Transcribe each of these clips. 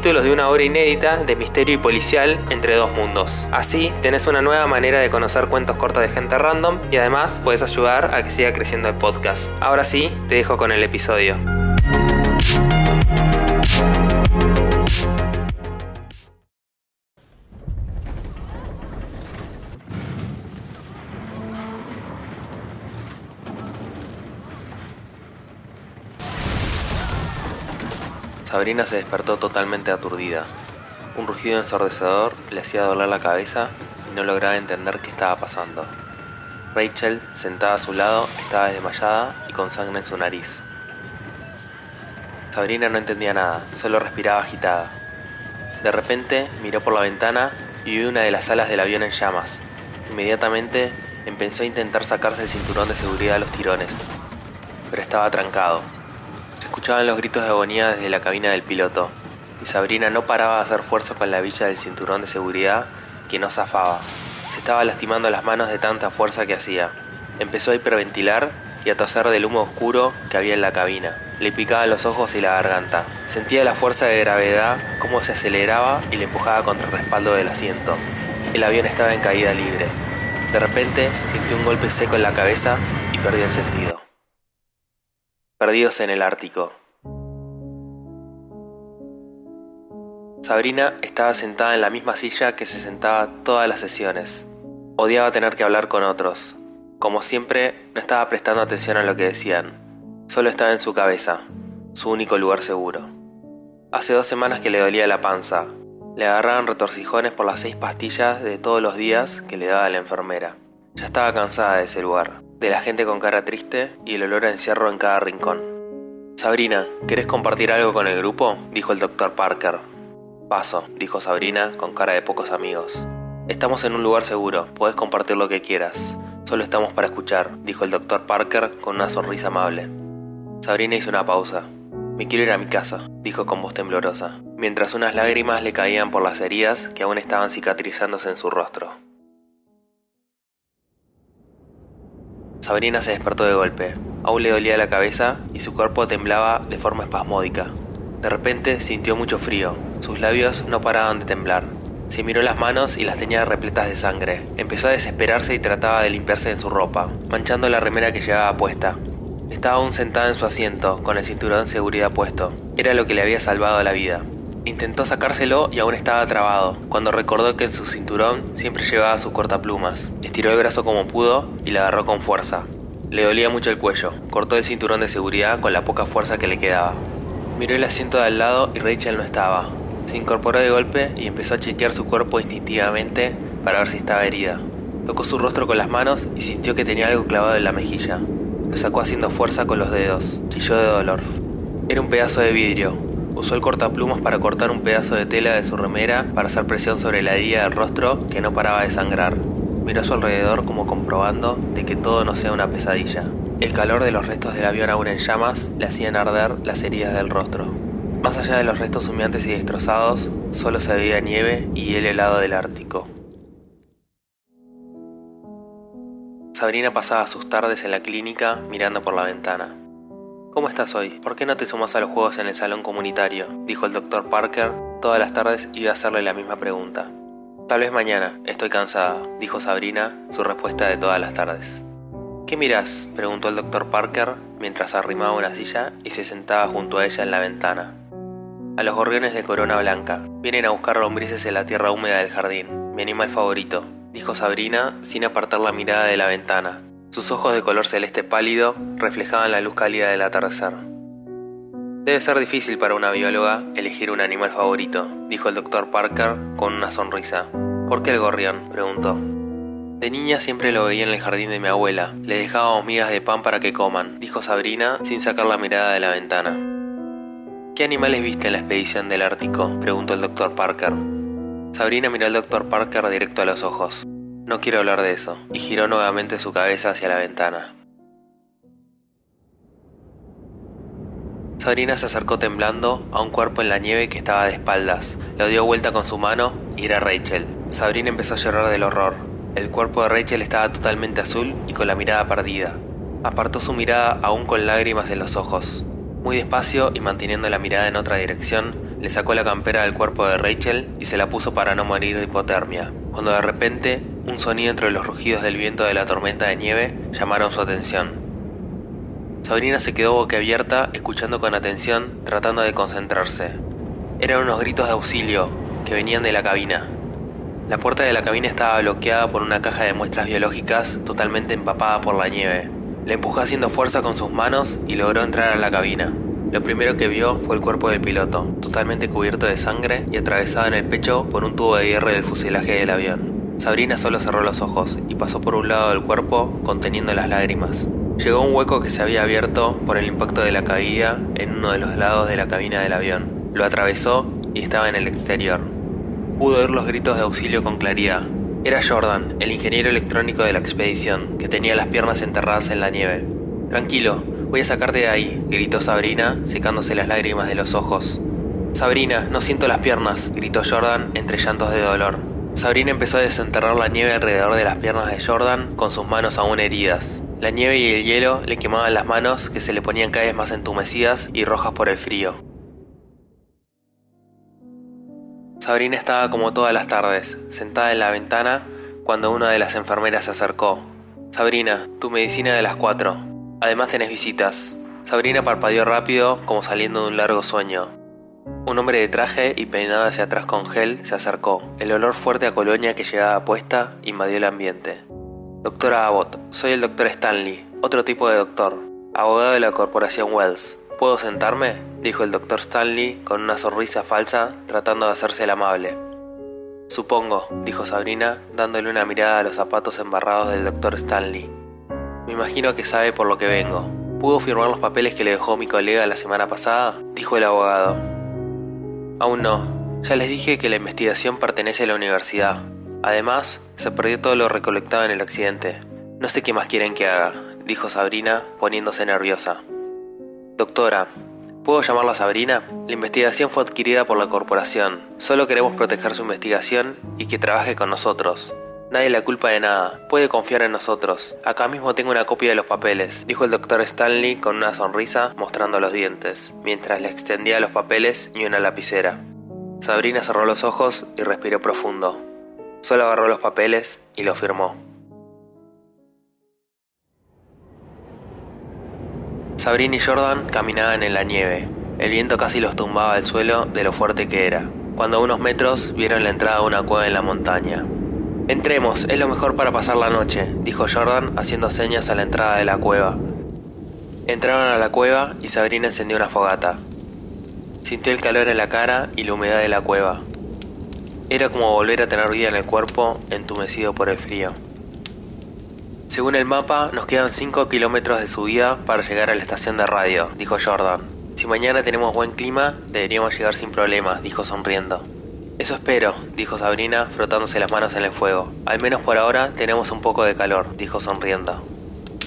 de una obra inédita de misterio y policial entre dos mundos. Así, tenés una nueva manera de conocer cuentos cortos de gente random y además puedes ayudar a que siga creciendo el podcast. Ahora sí, te dejo con el episodio. Sabrina se despertó totalmente aturdida. Un rugido ensordecedor le hacía doler la cabeza y no lograba entender qué estaba pasando. Rachel, sentada a su lado, estaba desmayada y con sangre en su nariz. Sabrina no entendía nada, solo respiraba agitada. De repente miró por la ventana y vio una de las alas del avión en llamas. Inmediatamente empezó a intentar sacarse el cinturón de seguridad a los tirones, pero estaba trancado escuchaban los gritos de agonía desde la cabina del piloto, y Sabrina no paraba de hacer fuerza con la villa del cinturón de seguridad que no zafaba. Se estaba lastimando las manos de tanta fuerza que hacía. Empezó a hiperventilar y a toser del humo oscuro que había en la cabina. Le picaban los ojos y la garganta. Sentía la fuerza de gravedad como se aceleraba y le empujaba contra el respaldo del asiento. El avión estaba en caída libre. De repente sintió un golpe seco en la cabeza y perdió el sentido perdidos en el Ártico. Sabrina estaba sentada en la misma silla que se sentaba todas las sesiones. Odiaba tener que hablar con otros. Como siempre, no estaba prestando atención a lo que decían. Solo estaba en su cabeza, su único lugar seguro. Hace dos semanas que le dolía la panza. Le agarraban retorcijones por las seis pastillas de todos los días que le daba la enfermera. Ya estaba cansada de ese lugar de la gente con cara triste y el olor a encierro en cada rincón. Sabrina, ¿querés compartir algo con el grupo? dijo el doctor Parker. Paso, dijo Sabrina con cara de pocos amigos. Estamos en un lugar seguro, puedes compartir lo que quieras. Solo estamos para escuchar, dijo el doctor Parker con una sonrisa amable. Sabrina hizo una pausa. Me quiero ir a mi casa, dijo con voz temblorosa, mientras unas lágrimas le caían por las heridas que aún estaban cicatrizándose en su rostro. Sabrina se despertó de golpe. Aún le dolía la cabeza y su cuerpo temblaba de forma espasmódica. De repente sintió mucho frío. Sus labios no paraban de temblar. Se miró las manos y las tenía repletas de sangre. Empezó a desesperarse y trataba de limpiarse en su ropa, manchando la remera que llevaba puesta. Estaba aún sentada en su asiento, con el cinturón de seguridad puesto. Era lo que le había salvado la vida. Intentó sacárselo y aún estaba trabado, cuando recordó que en su cinturón siempre llevaba su cortaplumas. Estiró el brazo como pudo y la agarró con fuerza. Le dolía mucho el cuello, cortó el cinturón de seguridad con la poca fuerza que le quedaba. Miró el asiento de al lado y Rachel no estaba. Se incorporó de golpe y empezó a chequear su cuerpo instintivamente para ver si estaba herida. Tocó su rostro con las manos y sintió que tenía algo clavado en la mejilla. Lo sacó haciendo fuerza con los dedos. Chilló de dolor. Era un pedazo de vidrio, Usó el cortaplumas para cortar un pedazo de tela de su remera para hacer presión sobre la herida del rostro que no paraba de sangrar. Miró a su alrededor como comprobando de que todo no sea una pesadilla. El calor de los restos del avión aún en llamas le hacían arder las heridas del rostro. Más allá de los restos humeantes y destrozados, solo se veía nieve y el helado del Ártico. Sabrina pasaba sus tardes en la clínica mirando por la ventana. ¿Cómo estás hoy? ¿Por qué no te sumas a los juegos en el salón comunitario? Dijo el doctor Parker. Todas las tardes iba a hacerle la misma pregunta. Tal vez mañana, estoy cansada, dijo Sabrina, su respuesta de todas las tardes. ¿Qué mirás? preguntó el doctor Parker mientras arrimaba una silla y se sentaba junto a ella en la ventana. A los gorriones de corona blanca. Vienen a buscar lombrices en la tierra húmeda del jardín. Mi animal favorito, dijo Sabrina sin apartar la mirada de la ventana, sus ojos de color celeste pálido reflejaban la luz cálida del atardecer. Debe ser difícil para una bióloga elegir un animal favorito, dijo el doctor Parker con una sonrisa. ¿Por qué el gorrión? preguntó. De niña siempre lo veía en el jardín de mi abuela. Le dejábamos migas de pan para que coman, dijo Sabrina sin sacar la mirada de la ventana. ¿Qué animales viste en la expedición del Ártico? preguntó el doctor Parker. Sabrina miró al doctor Parker directo a los ojos. No quiero hablar de eso, y giró nuevamente su cabeza hacia la ventana. Sabrina se acercó temblando a un cuerpo en la nieve que estaba de espaldas. Lo dio vuelta con su mano y era Rachel. Sabrina empezó a llorar del horror. El cuerpo de Rachel estaba totalmente azul y con la mirada perdida. Apartó su mirada aún con lágrimas en los ojos. Muy despacio y manteniendo la mirada en otra dirección, le sacó la campera del cuerpo de Rachel y se la puso para no morir de hipotermia, cuando de repente un sonido entre los rugidos del viento de la tormenta de nieve llamaron su atención. Sabrina se quedó boquiabierta, escuchando con atención, tratando de concentrarse. Eran unos gritos de auxilio que venían de la cabina. La puerta de la cabina estaba bloqueada por una caja de muestras biológicas totalmente empapada por la nieve. Le empujó haciendo fuerza con sus manos y logró entrar a la cabina. Lo primero que vio fue el cuerpo del piloto, totalmente cubierto de sangre y atravesado en el pecho por un tubo de hierro del fuselaje del avión. Sabrina solo cerró los ojos y pasó por un lado del cuerpo conteniendo las lágrimas. Llegó a un hueco que se había abierto por el impacto de la caída en uno de los lados de la cabina del avión. Lo atravesó y estaba en el exterior. Pudo oír los gritos de auxilio con claridad, era Jordan, el ingeniero electrónico de la expedición, que tenía las piernas enterradas en la nieve. Tranquilo, voy a sacarte de ahí, gritó Sabrina, secándose las lágrimas de los ojos. Sabrina, no siento las piernas, gritó Jordan entre llantos de dolor. Sabrina empezó a desenterrar la nieve alrededor de las piernas de Jordan con sus manos aún heridas. La nieve y el hielo le quemaban las manos que se le ponían cada vez más entumecidas y rojas por el frío. Sabrina estaba como todas las tardes, sentada en la ventana, cuando una de las enfermeras se acercó. Sabrina, tu medicina de las cuatro. Además tenés visitas. Sabrina parpadeó rápido, como saliendo de un largo sueño. Un hombre de traje y peinado hacia atrás con gel se acercó. El olor fuerte a colonia que llegaba puesta invadió el ambiente. Doctora Abbott, soy el doctor Stanley, otro tipo de doctor, abogado de la corporación Wells. ¿Puedo sentarme? dijo el doctor Stanley con una sonrisa falsa, tratando de hacerse el amable. Supongo, dijo Sabrina, dándole una mirada a los zapatos embarrados del doctor Stanley. Me imagino que sabe por lo que vengo. ¿Pudo firmar los papeles que le dejó mi colega la semana pasada? dijo el abogado. Aún no. Ya les dije que la investigación pertenece a la universidad. Además, se perdió todo lo recolectado en el accidente. No sé qué más quieren que haga, dijo Sabrina, poniéndose nerviosa. Doctora, ¿puedo llamarla Sabrina? La investigación fue adquirida por la corporación. Solo queremos proteger su investigación y que trabaje con nosotros. Nadie la culpa de nada. Puede confiar en nosotros. Acá mismo tengo una copia de los papeles, dijo el doctor Stanley con una sonrisa mostrando los dientes, mientras le extendía los papeles y una lapicera. Sabrina cerró los ojos y respiró profundo. Solo agarró los papeles y lo firmó. Sabrina y Jordan caminaban en la nieve. El viento casi los tumbaba al suelo de lo fuerte que era. Cuando a unos metros vieron la entrada a una cueva en la montaña. Entremos, es lo mejor para pasar la noche, dijo Jordan haciendo señas a la entrada de la cueva. Entraron a la cueva y Sabrina encendió una fogata. Sintió el calor en la cara y la humedad de la cueva. Era como volver a tener vida en el cuerpo entumecido por el frío. Según el mapa, nos quedan 5 kilómetros de subida para llegar a la estación de radio, dijo Jordan. Si mañana tenemos buen clima, deberíamos llegar sin problemas, dijo sonriendo. Eso espero, dijo Sabrina, frotándose las manos en el fuego. Al menos por ahora tenemos un poco de calor, dijo sonriendo.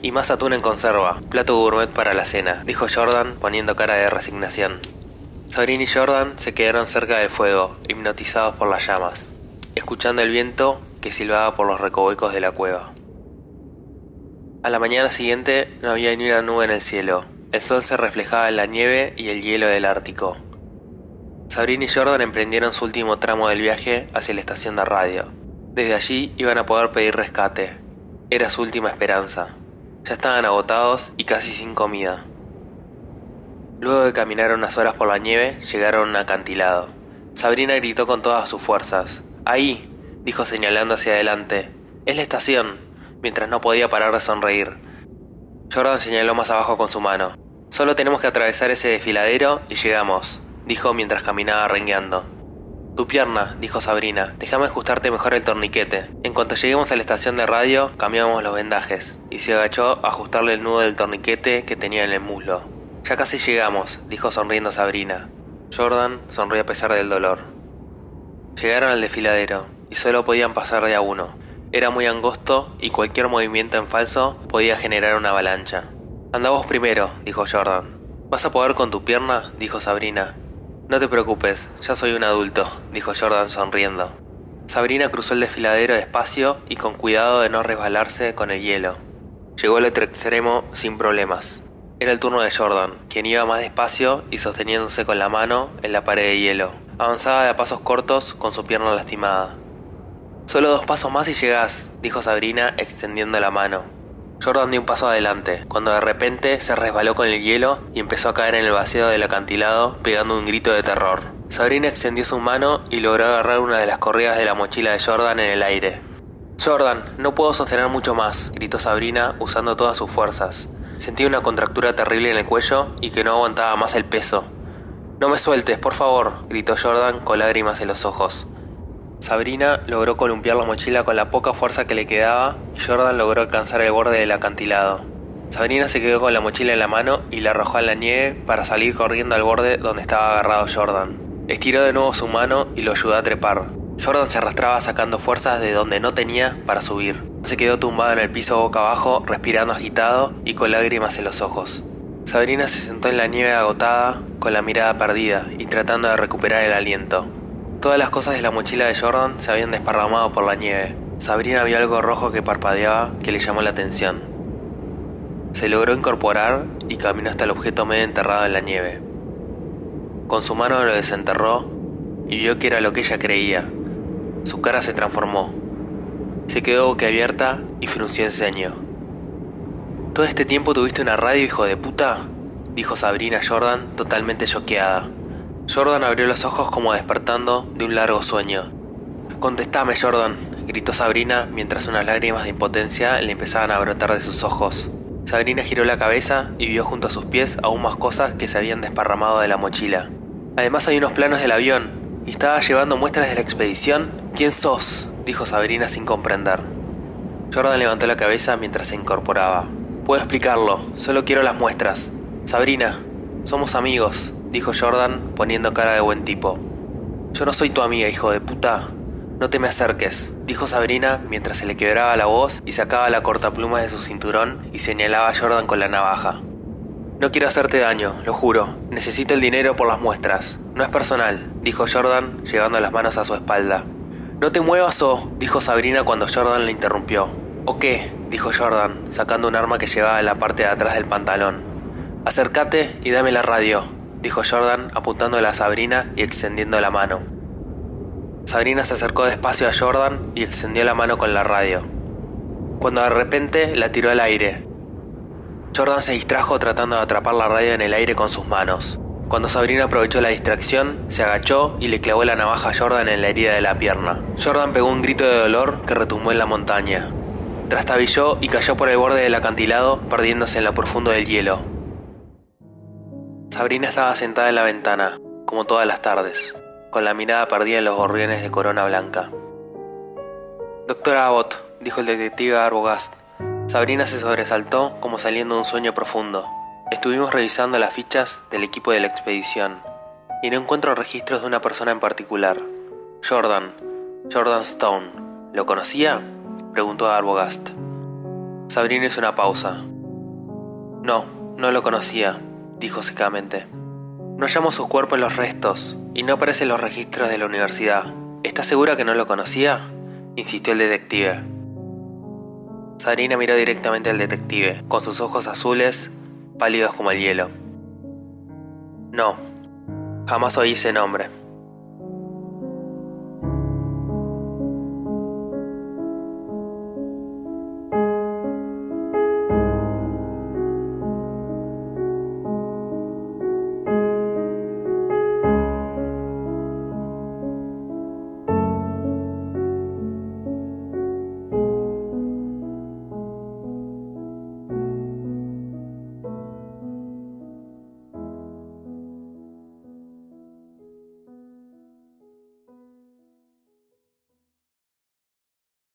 Y más atún en conserva, plato gourmet para la cena, dijo Jordan, poniendo cara de resignación. Sabrina y Jordan se quedaron cerca del fuego, hipnotizados por las llamas, escuchando el viento que silbaba por los recovecos de la cueva. A la mañana siguiente no había ni una nube en el cielo. El sol se reflejaba en la nieve y el hielo del Ártico. Sabrina y Jordan emprendieron su último tramo del viaje hacia la estación de radio. Desde allí iban a poder pedir rescate. Era su última esperanza. Ya estaban agotados y casi sin comida. Luego de caminar unas horas por la nieve, llegaron a un acantilado. Sabrina gritó con todas sus fuerzas. Ahí, dijo señalando hacia adelante. Es la estación mientras no podía parar de sonreír. Jordan señaló más abajo con su mano. Solo tenemos que atravesar ese desfiladero y llegamos, dijo mientras caminaba rengueando. Tu pierna, dijo Sabrina, déjame ajustarte mejor el torniquete. En cuanto lleguemos a la estación de radio, cambiamos los vendajes, y se agachó a ajustarle el nudo del torniquete que tenía en el muslo. Ya casi llegamos, dijo sonriendo Sabrina. Jordan sonrió a pesar del dolor. Llegaron al desfiladero, y solo podían pasar de a uno. Era muy angosto y cualquier movimiento en falso podía generar una avalancha. Anda vos primero, dijo Jordan. ¿Vas a poder con tu pierna? dijo Sabrina. No te preocupes, ya soy un adulto, dijo Jordan sonriendo. Sabrina cruzó el desfiladero despacio y con cuidado de no resbalarse con el hielo. Llegó al otro extremo sin problemas. Era el turno de Jordan, quien iba más despacio y sosteniéndose con la mano en la pared de hielo. Avanzaba de a pasos cortos con su pierna lastimada. Solo dos pasos más y llegás, dijo Sabrina extendiendo la mano. Jordan dio un paso adelante, cuando de repente se resbaló con el hielo y empezó a caer en el vacío del acantilado pegando un grito de terror. Sabrina extendió su mano y logró agarrar una de las correas de la mochila de Jordan en el aire. Jordan, no puedo sostener mucho más, gritó Sabrina usando todas sus fuerzas. Sentía una contractura terrible en el cuello y que no aguantaba más el peso. No me sueltes, por favor, gritó Jordan con lágrimas en los ojos. Sabrina logró columpiar la mochila con la poca fuerza que le quedaba y Jordan logró alcanzar el borde del acantilado. Sabrina se quedó con la mochila en la mano y la arrojó a la nieve para salir corriendo al borde donde estaba agarrado Jordan. Estiró de nuevo su mano y lo ayudó a trepar. Jordan se arrastraba sacando fuerzas de donde no tenía para subir. Se quedó tumbado en el piso boca abajo, respirando agitado y con lágrimas en los ojos. Sabrina se sentó en la nieve agotada, con la mirada perdida y tratando de recuperar el aliento. Todas las cosas de la mochila de Jordan se habían desparramado por la nieve. Sabrina vio algo rojo que parpadeaba que le llamó la atención. Se logró incorporar y caminó hasta el objeto medio enterrado en la nieve. Con su mano lo desenterró y vio que era lo que ella creía. Su cara se transformó. Se quedó boquiabierta y frunció el ceño. ¿Todo este tiempo tuviste una radio, hijo de puta? dijo Sabrina Jordan, totalmente choqueada. Jordan abrió los ojos como despertando de un largo sueño. Contestame, Jordan, gritó Sabrina mientras unas lágrimas de impotencia le empezaban a brotar de sus ojos. Sabrina giró la cabeza y vio junto a sus pies aún más cosas que se habían desparramado de la mochila. Además hay unos planos del avión. ¿Y estaba llevando muestras de la expedición? ¿Quién sos? dijo Sabrina sin comprender. Jordan levantó la cabeza mientras se incorporaba. Puedo explicarlo, solo quiero las muestras. Sabrina, somos amigos, dijo Jordan poniendo cara de buen tipo. Yo no soy tu amiga, hijo de puta. No te me acerques, dijo Sabrina mientras se le quebraba la voz y sacaba la cortapluma de su cinturón y señalaba a Jordan con la navaja. No quiero hacerte daño, lo juro. Necesito el dinero por las muestras. No es personal, dijo Jordan, llevando las manos a su espalda. No te muevas o, dijo Sabrina cuando Jordan le interrumpió. ¿O qué? dijo Jordan, sacando un arma que llevaba en la parte de atrás del pantalón. Acércate y dame la radio, dijo Jordan, apuntándole a Sabrina y extendiendo la mano. Sabrina se acercó despacio a Jordan y extendió la mano con la radio. Cuando de repente la tiró al aire. Jordan se distrajo tratando de atrapar la radio en el aire con sus manos. Cuando Sabrina aprovechó la distracción, se agachó y le clavó la navaja a Jordan en la herida de la pierna. Jordan pegó un grito de dolor que retumbó en la montaña. Trastabilló y cayó por el borde del acantilado, perdiéndose en lo profundo del hielo. Sabrina estaba sentada en la ventana, como todas las tardes con la mirada perdida en los gorriones de corona blanca. Doctor Abbott, dijo el detective Arbogast. Sabrina se sobresaltó como saliendo de un sueño profundo. Estuvimos revisando las fichas del equipo de la expedición y no encuentro registros de una persona en particular. Jordan, Jordan Stone. ¿Lo conocía? preguntó Arbogast. Sabrina hizo una pausa. No, no lo conocía, dijo secamente. No hallamos su cuerpo en los restos y no aparecen los registros de la universidad. ¿Estás segura que no lo conocía? insistió el detective. Sabrina miró directamente al detective, con sus ojos azules, pálidos como el hielo. No, jamás oí ese nombre.